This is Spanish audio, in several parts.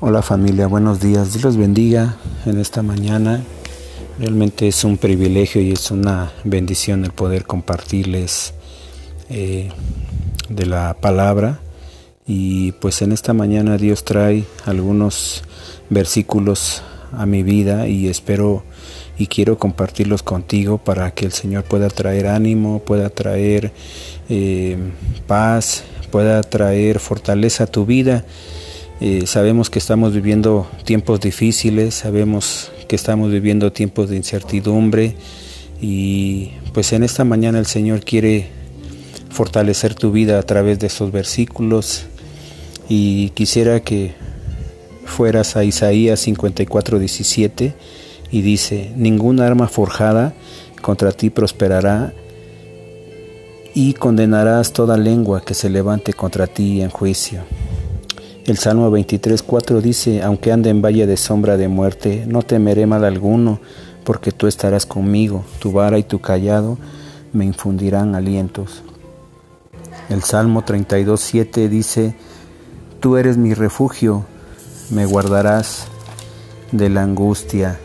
Hola familia, buenos días. Dios los bendiga en esta mañana. Realmente es un privilegio y es una bendición el poder compartirles eh, de la palabra. Y pues en esta mañana Dios trae algunos versículos a mi vida y espero y quiero compartirlos contigo para que el Señor pueda traer ánimo, pueda traer eh, paz, pueda traer fortaleza a tu vida eh, sabemos que estamos viviendo tiempos difíciles, sabemos que estamos viviendo tiempos de incertidumbre y pues en esta mañana el Señor quiere fortalecer tu vida a través de estos versículos y quisiera que fueras a Isaías 54, 17 y dice, ninguna arma forjada contra ti prosperará y condenarás toda lengua que se levante contra ti en juicio. El Salmo 23.4 dice, aunque ande en valle de sombra de muerte, no temeré mal alguno, porque tú estarás conmigo, tu vara y tu callado me infundirán alientos. El Salmo 32.7 dice, tú eres mi refugio, me guardarás de la angustia.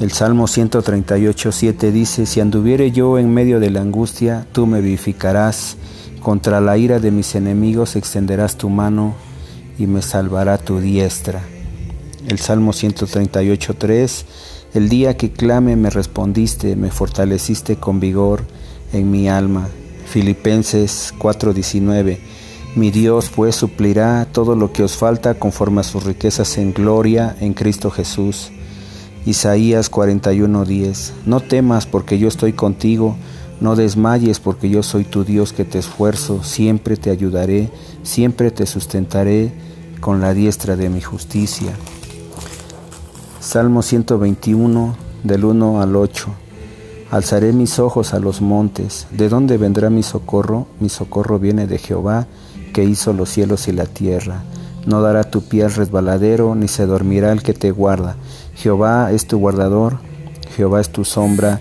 El Salmo 138.7 dice, si anduviere yo en medio de la angustia, tú me vivificarás, contra la ira de mis enemigos extenderás tu mano y me salvará tu diestra. El Salmo 138.3, el día que clame me respondiste, me fortaleciste con vigor en mi alma. Filipenses 4:19, mi Dios pues suplirá todo lo que os falta conforme a sus riquezas en gloria en Cristo Jesús. Isaías 41:10, no temas porque yo estoy contigo, no desmayes porque yo soy tu Dios que te esfuerzo, siempre te ayudaré, siempre te sustentaré con la diestra de mi justicia. Salmo 121 del 1 al 8. Alzaré mis ojos a los montes. ¿De dónde vendrá mi socorro? Mi socorro viene de Jehová, que hizo los cielos y la tierra. No dará tu pie al resbaladero, ni se dormirá el que te guarda. Jehová es tu guardador, Jehová es tu sombra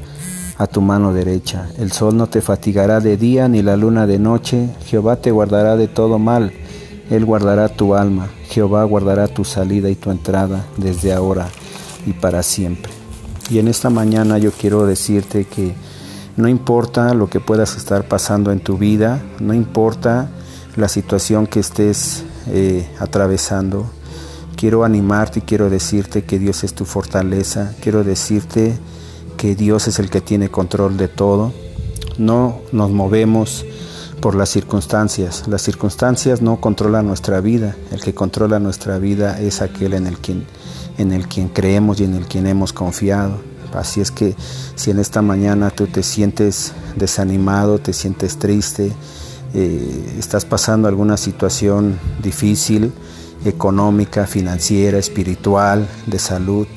a tu mano derecha. El sol no te fatigará de día ni la luna de noche. Jehová te guardará de todo mal. Él guardará tu alma. Jehová guardará tu salida y tu entrada desde ahora y para siempre. Y en esta mañana yo quiero decirte que no importa lo que puedas estar pasando en tu vida, no importa la situación que estés eh, atravesando, quiero animarte y quiero decirte que Dios es tu fortaleza, quiero decirte que Dios es el que tiene control de todo. No nos movemos por las circunstancias. Las circunstancias no controlan nuestra vida. El que controla nuestra vida es aquel en el quien, en el quien creemos y en el quien hemos confiado. Así es que si en esta mañana tú te sientes desanimado, te sientes triste, eh, estás pasando alguna situación difícil, económica, financiera, espiritual, de salud,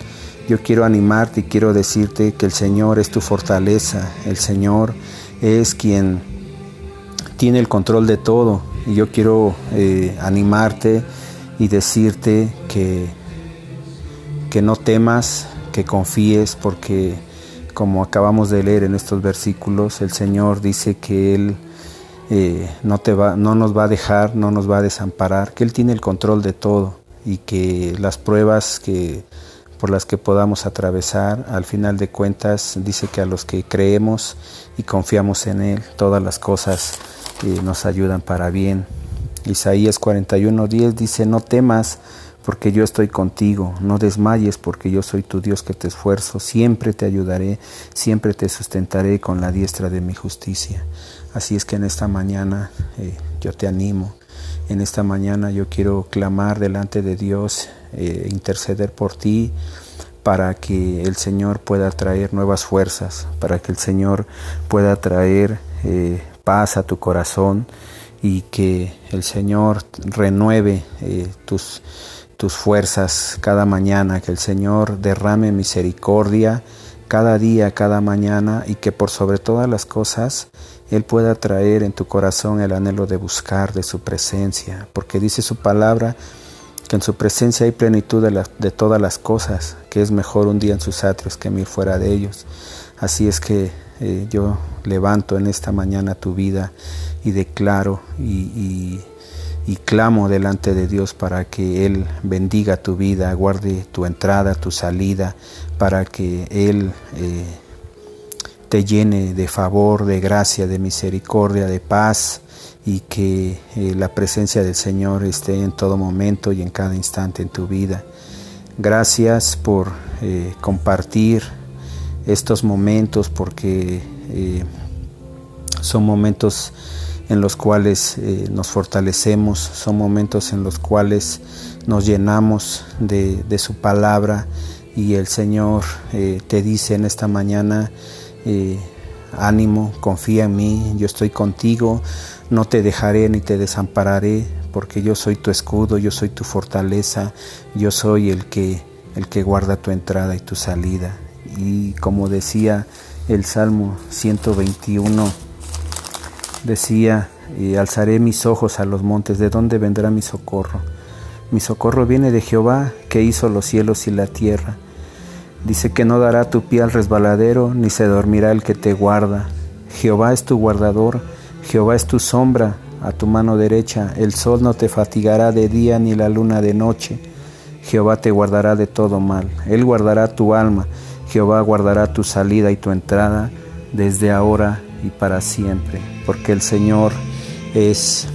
yo quiero animarte y quiero decirte que el Señor es tu fortaleza, el Señor es quien tiene el control de todo. Y yo quiero eh, animarte y decirte que, que no temas, que confíes porque como acabamos de leer en estos versículos, el Señor dice que Él eh, no, te va, no nos va a dejar, no nos va a desamparar, que Él tiene el control de todo y que las pruebas que por las que podamos atravesar. Al final de cuentas dice que a los que creemos y confiamos en Él, todas las cosas eh, nos ayudan para bien. Isaías 41:10 dice, no temas porque yo estoy contigo, no desmayes porque yo soy tu Dios que te esfuerzo, siempre te ayudaré, siempre te sustentaré con la diestra de mi justicia. Así es que en esta mañana eh, yo te animo, en esta mañana yo quiero clamar delante de Dios eh, interceder por ti para que el Señor pueda traer nuevas fuerzas, para que el Señor pueda traer eh, paz a tu corazón y que el Señor renueve eh, tus, tus fuerzas cada mañana, que el Señor derrame misericordia cada día, cada mañana y que por sobre todas las cosas Él pueda traer en tu corazón el anhelo de buscar de su presencia, porque dice su palabra, que en su presencia hay plenitud de, todas las cosas, que es mejor un día en sus atrios que mil fuera de ellos. Así es que eh, yo levanto en esta mañana tu vida y declaro y, y clamo delante de Dios para que Él bendiga tu vida, guarde tu entrada, tu salida, para que Él eh, te llene de favor, de gracia, de misericordia, de paz y que eh, la presencia del Señor esté en todo momento y en cada instante en tu vida. Gracias por eh, compartir estos momentos porque son momentos en los cuales eh, nos fortalecemos, son momentos en los cuales nos llenamos de, su palabra y el Señor eh, te dice en esta mañana, eh, ánimo, confía en mí, yo estoy contigo, no te dejaré ni te desampararé, porque yo soy tu escudo, yo soy tu fortaleza, yo soy el que, el que guarda tu entrada y tu salida. Y como decía el Salmo 121, decía, y alzaré mis ojos a los montes, ¿de dónde vendrá mi socorro? Mi socorro viene de Jehová, que hizo los cielos y la tierra. Dice que no dará tu pie al resbaladero, ni se dormirá el que te guarda. Jehová es tu guardador, Jehová es tu sombra a tu mano derecha. El sol no te fatigará de día ni la luna de noche. Jehová te guardará de todo mal. Él guardará tu alma. Jehová guardará tu salida y tu entrada desde ahora y para siempre, porque el Señor es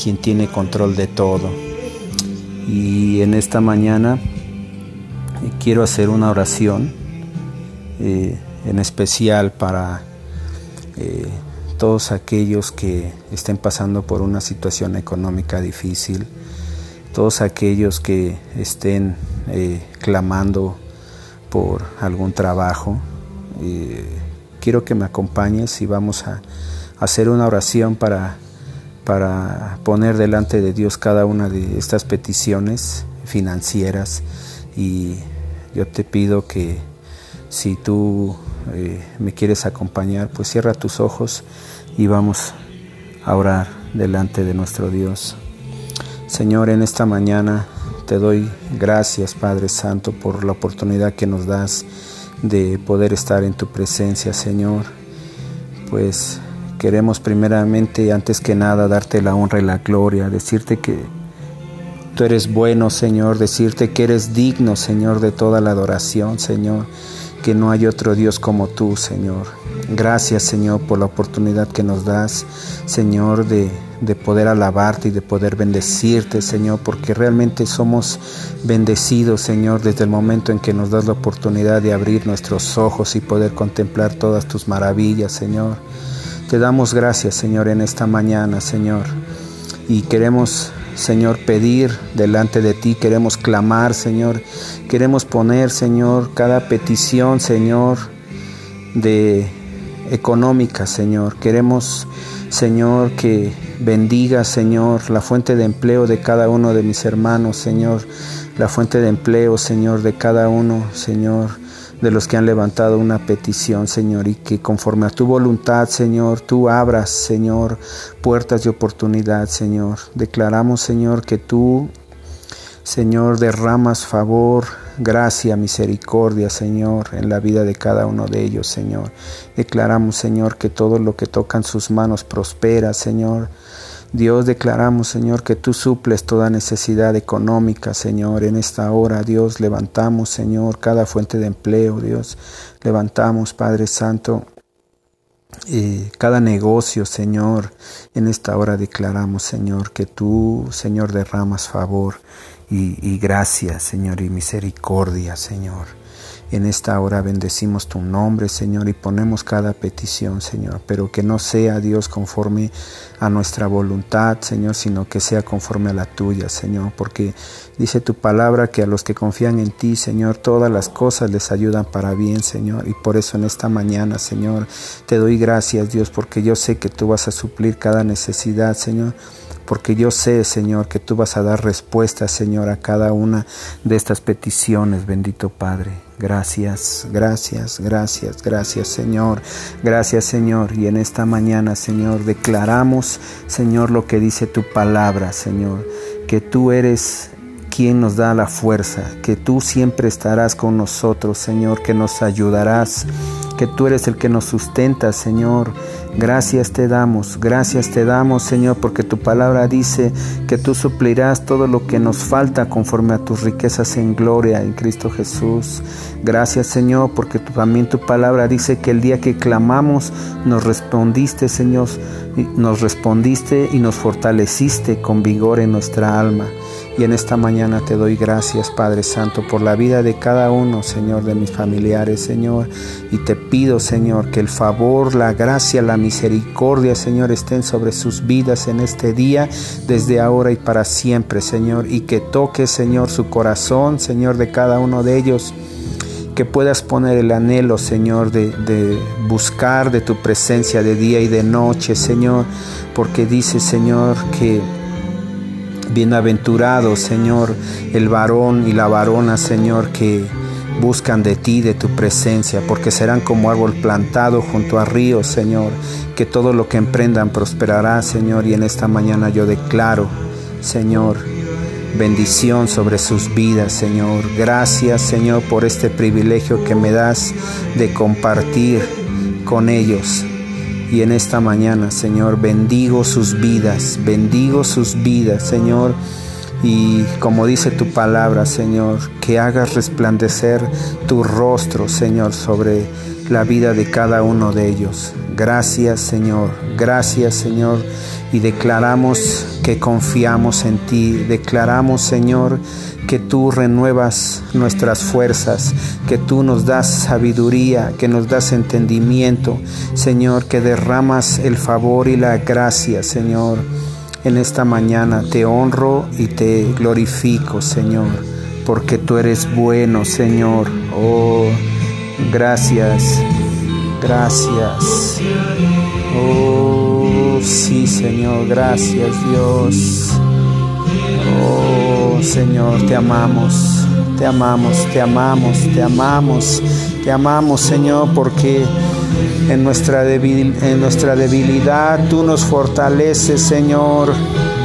quien tiene control de todo. Y en esta mañana eh, quiero hacer una oración eh, en especial para eh, todos aquellos que estén pasando por una situación económica difícil, todos aquellos que estén clamando por algún trabajo quiero que me acompañes y vamos a, hacer una oración para, para poner delante de Dios cada una de estas peticiones financieras. Y yo te pido que si tú eh, me quieres acompañar, pues cierra tus ojos y vamos a orar delante de nuestro Dios. Señor, en esta mañana te doy gracias, Padre Santo, por la oportunidad que nos das de poder estar en tu presencia, Señor. Pues queremos primeramente, antes que nada, darte la honra y la gloria, decirte que tú eres bueno, Señor, decirte que eres digno, Señor, de toda la adoración, Señor, que no hay otro Dios como tú, Señor. Gracias, Señor, por la oportunidad que nos das, Señor, de de poder alabarte y de poder bendecirte, Señor, porque realmente somos bendecidos, Señor, desde el momento en que nos das la oportunidad de abrir nuestros ojos y poder contemplar todas tus maravillas, Señor. Te damos gracias, Señor, en esta mañana, Señor. Y queremos, Señor, pedir delante de ti, queremos clamar, Señor. Queremos poner, Señor, cada petición, Señor, de económica, Señor. Queremos, Señor, que Bendiga, Señor, la fuente de empleo de cada uno de mis hermanos, Señor, la fuente de empleo, Señor, de cada uno, Señor, de los que han levantado una petición, Señor, y que conforme a tu voluntad, Señor, tú abras, Señor, puertas de oportunidad, Señor. Declaramos, Señor, que tú, Señor, derramas favor, gracia, misericordia, Señor, en la vida de cada uno de ellos, Señor. Declaramos, Señor, que todo lo que tocan sus manos prospera, Señor. Dios, declaramos, Señor, que tú suples toda necesidad económica, Señor. En esta hora, Dios, levantamos, Señor, cada fuente de empleo, Dios. Levantamos, Padre Santo, eh, cada negocio, Señor. En esta hora declaramos, Señor, que tú, Señor, derramas favor y, y gracia, Señor, y misericordia, Señor. En esta hora bendecimos tu nombre, Señor, y ponemos cada petición, Señor, pero que no sea Dios conforme a nuestra voluntad, Señor, sino que sea conforme a la tuya, Señor, porque dice tu palabra que a los que confían en ti, Señor, todas las cosas les ayudan para bien, Señor, y por eso en esta mañana, Señor, te doy gracias, Dios, porque yo sé que tú vas a suplir cada necesidad, Señor porque yo sé, Señor, que tú vas a dar respuesta, Señor, a cada una de estas peticiones, bendito Padre. Gracias, gracias, gracias, gracias, Señor. Gracias, Señor. Y en esta mañana, Señor, declaramos, Señor, lo que dice tu palabra, Señor, que tú eres quien nos da la fuerza, que tú siempre estarás con nosotros, Señor, que nos ayudarás que tú eres el que nos sustenta, Señor. Gracias te damos, gracias te damos, Señor, porque tu palabra dice que tú suplirás todo lo que nos falta conforme a tus riquezas en gloria en Cristo Jesús. Gracias, Señor, porque también tu palabra dice que el día que clamamos nos respondiste, Señor, nos respondiste y nos fortaleciste con vigor en nuestra alma. Y en esta mañana te doy gracias, Padre Santo, por la vida de cada uno, Señor, de mis familiares, Señor. Y te pido, Señor, que el favor, la gracia, la misericordia, Señor, estén sobre sus vidas en este día, desde ahora y para siempre, Señor. Y que toque, Señor, su corazón, Señor, de cada uno de ellos que puedas poner el anhelo, Señor, de, de, buscar de tu presencia de día y de noche, Señor, porque dice, Señor, que Bienaventurado, Señor, el varón y la varona, Señor, que buscan de ti, de tu presencia, porque serán como árbol plantado junto a ríos, Señor, que todo lo que emprendan prosperará, Señor, y en esta mañana yo declaro, Señor, bendición sobre sus vidas, Señor. Gracias, Señor, por este privilegio que me das de compartir con ellos, y en esta mañana, Señor, bendigo sus vidas, bendigo sus vidas, Señor. Y como dice tu palabra, Señor, que hagas resplandecer tu rostro, Señor, sobre la vida de cada uno de ellos. Gracias, Señor. Gracias, Señor. Y declaramos que confiamos en ti. Declaramos, Señor, que tú renuevas nuestras fuerzas, que tú nos das sabiduría, que nos das entendimiento, Señor, que derramas el favor y la gracia, Señor. En esta mañana te honro y te glorifico, Señor, porque tú eres bueno, Señor. Oh, gracias, gracias. Oh, sí, Señor, gracias, Dios. Oh Señor, te amamos, te amamos, te amamos, te amamos, te amamos Señor porque en nuestra, en nuestra debilidad tú nos fortaleces Señor,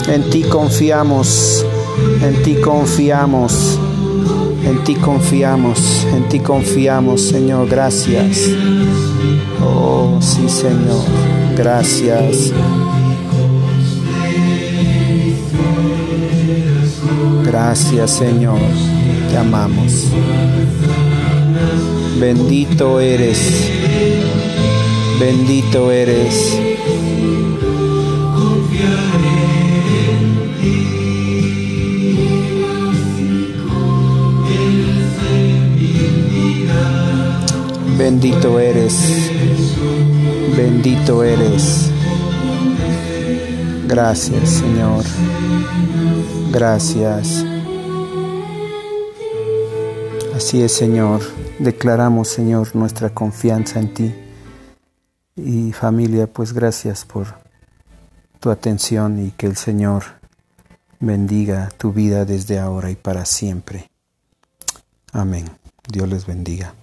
en ti confiamos, en ti confiamos. En ti confiamos, en ti confiamos, Señor, gracias. Oh, sí, Señor, gracias. Gracias Señor, te amamos. Bendito eres, bendito eres. Bendito eres, bendito eres. Gracias Señor. Gracias. Así es, Señor. Declaramos, Señor, nuestra confianza en ti. Y familia, pues gracias por tu atención y que el Señor bendiga tu vida desde ahora y para siempre. Amén. Dios les bendiga.